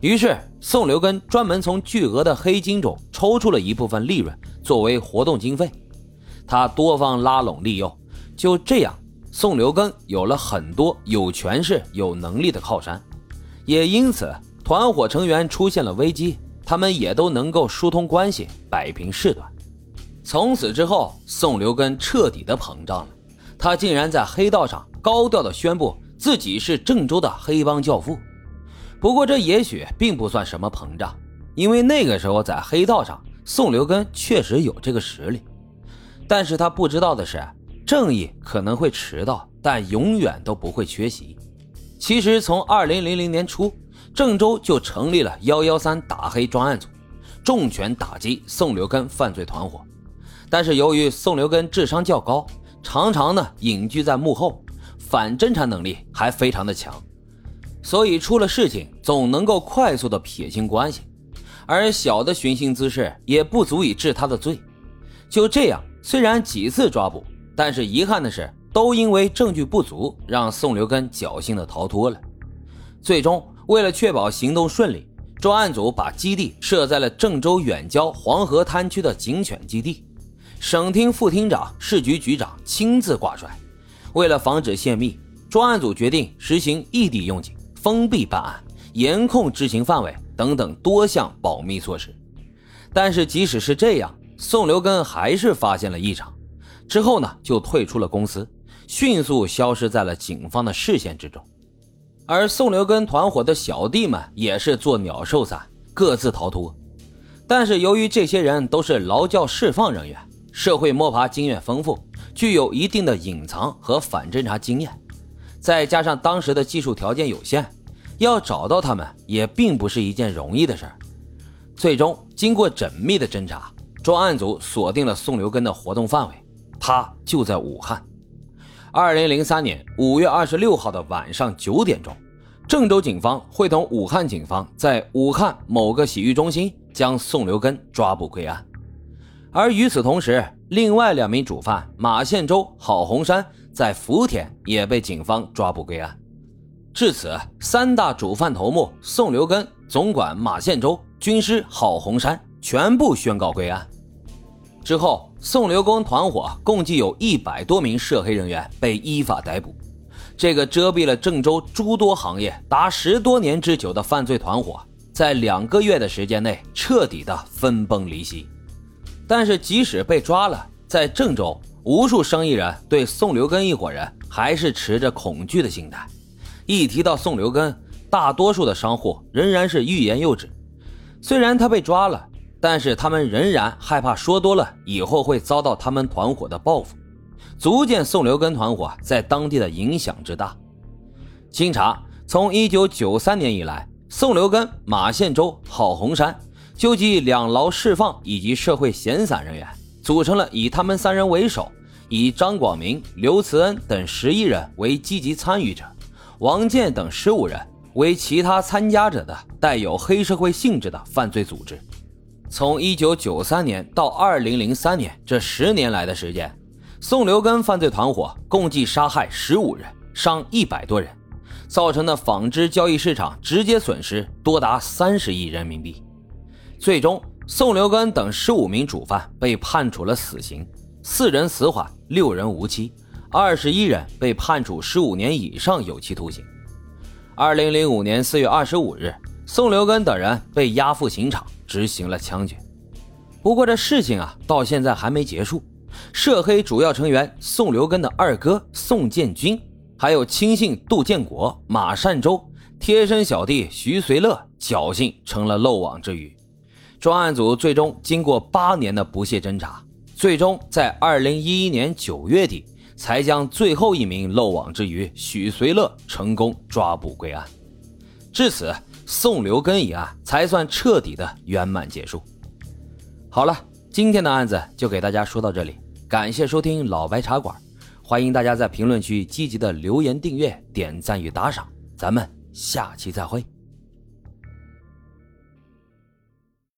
于是宋留根专门从巨额的黑金中抽出了一部分利润作为活动经费，他多方拉拢利诱，就这样，宋留根有了很多有权势、有能力的靠山，也因此团伙成员出现了危机，他们也都能够疏通关系，摆平事端。从此之后，宋留根彻底的膨胀了，他竟然在黑道上高调的宣布自己是郑州的黑帮教父。不过这也许并不算什么膨胀，因为那个时候在黑道上，宋留根确实有这个实力。但是他不知道的是，正义可能会迟到，但永远都不会缺席。其实从二零零零年初，郑州就成立了幺幺三打黑专案组，重拳打击宋留根犯罪团伙。但是由于宋留根智商较高，常常呢隐居在幕后，反侦查能力还非常的强。所以出了事情总能够快速的撇清关系，而小的寻衅滋事也不足以治他的罪。就这样，虽然几次抓捕，但是遗憾的是，都因为证据不足，让宋留根侥幸的逃脱了。最终，为了确保行动顺利，专案组把基地设在了郑州远郊黄河滩区的警犬基地，省厅副厅长、市局局长亲自挂帅。为了防止泄密，专案组决定实行异地用警。封闭办案、严控执行范围等等多项保密措施，但是即使是这样，宋留根还是发现了异常，之后呢就退出了公司，迅速消失在了警方的视线之中。而宋留根团伙的小弟们也是作鸟兽散，各自逃脱。但是由于这些人都是劳教释放人员，社会摸爬经验丰富，具有一定的隐藏和反侦查经验。再加上当时的技术条件有限，要找到他们也并不是一件容易的事儿。最终，经过缜密的侦查，专案组锁定了宋留根的活动范围，他就在武汉。二零零三年五月二十六号的晚上九点钟，郑州警方会同武汉警方在武汉某个洗浴中心将宋留根抓捕归案。而与此同时，另外两名主犯马宪洲、郝红山。在福田也被警方抓捕归案，至此，三大主犯头目宋留根、总管马宪洲、军师郝洪山全部宣告归案。之后，宋留根团伙共计有一百多名涉黑人员被依法逮捕。这个遮蔽了郑州诸多行业达十多年之久的犯罪团伙，在两个月的时间内彻底的分崩离析。但是，即使被抓了，在郑州。无数生意人对宋留根一伙人还是持着恐惧的心态，一提到宋留根，大多数的商户仍然是欲言又止。虽然他被抓了，但是他们仍然害怕说多了以后会遭到他们团伙的报复，足见宋留根团伙在当地的影响之大。经查，从1993年以来，宋留根、马宪洲、郝红山纠集两劳释放以及社会闲散人员。组成了以他们三人为首，以张广明、刘慈恩等十一人为积极参与者，王健等十五人为其他参加者的带有黑社会性质的犯罪组织。从一九九三年到二零零三年这十年来的时间，宋留根犯罪团伙共计杀害十五人，伤一百多人，造成的纺织交易市场直接损失多达三十亿人民币。最终。宋留根等十五名主犯被判处了死刑，四人死缓，六人无期，二十一人被判处十五年以上有期徒刑。二零零五年四月二十五日，宋留根等人被押赴刑场执行了枪决。不过这事情啊，到现在还没结束。涉黑主要成员宋留根的二哥宋建军，还有亲信杜建国、马善洲，贴身小弟徐随乐，侥幸成了漏网之鱼。专案组最终经过八年的不懈侦查，最终在二零一一年九月底才将最后一名漏网之鱼许随乐成功抓捕归案。至此，宋留根一案才算彻底的圆满结束。好了，今天的案子就给大家说到这里，感谢收听老白茶馆，欢迎大家在评论区积极的留言、订阅、点赞与打赏，咱们下期再会。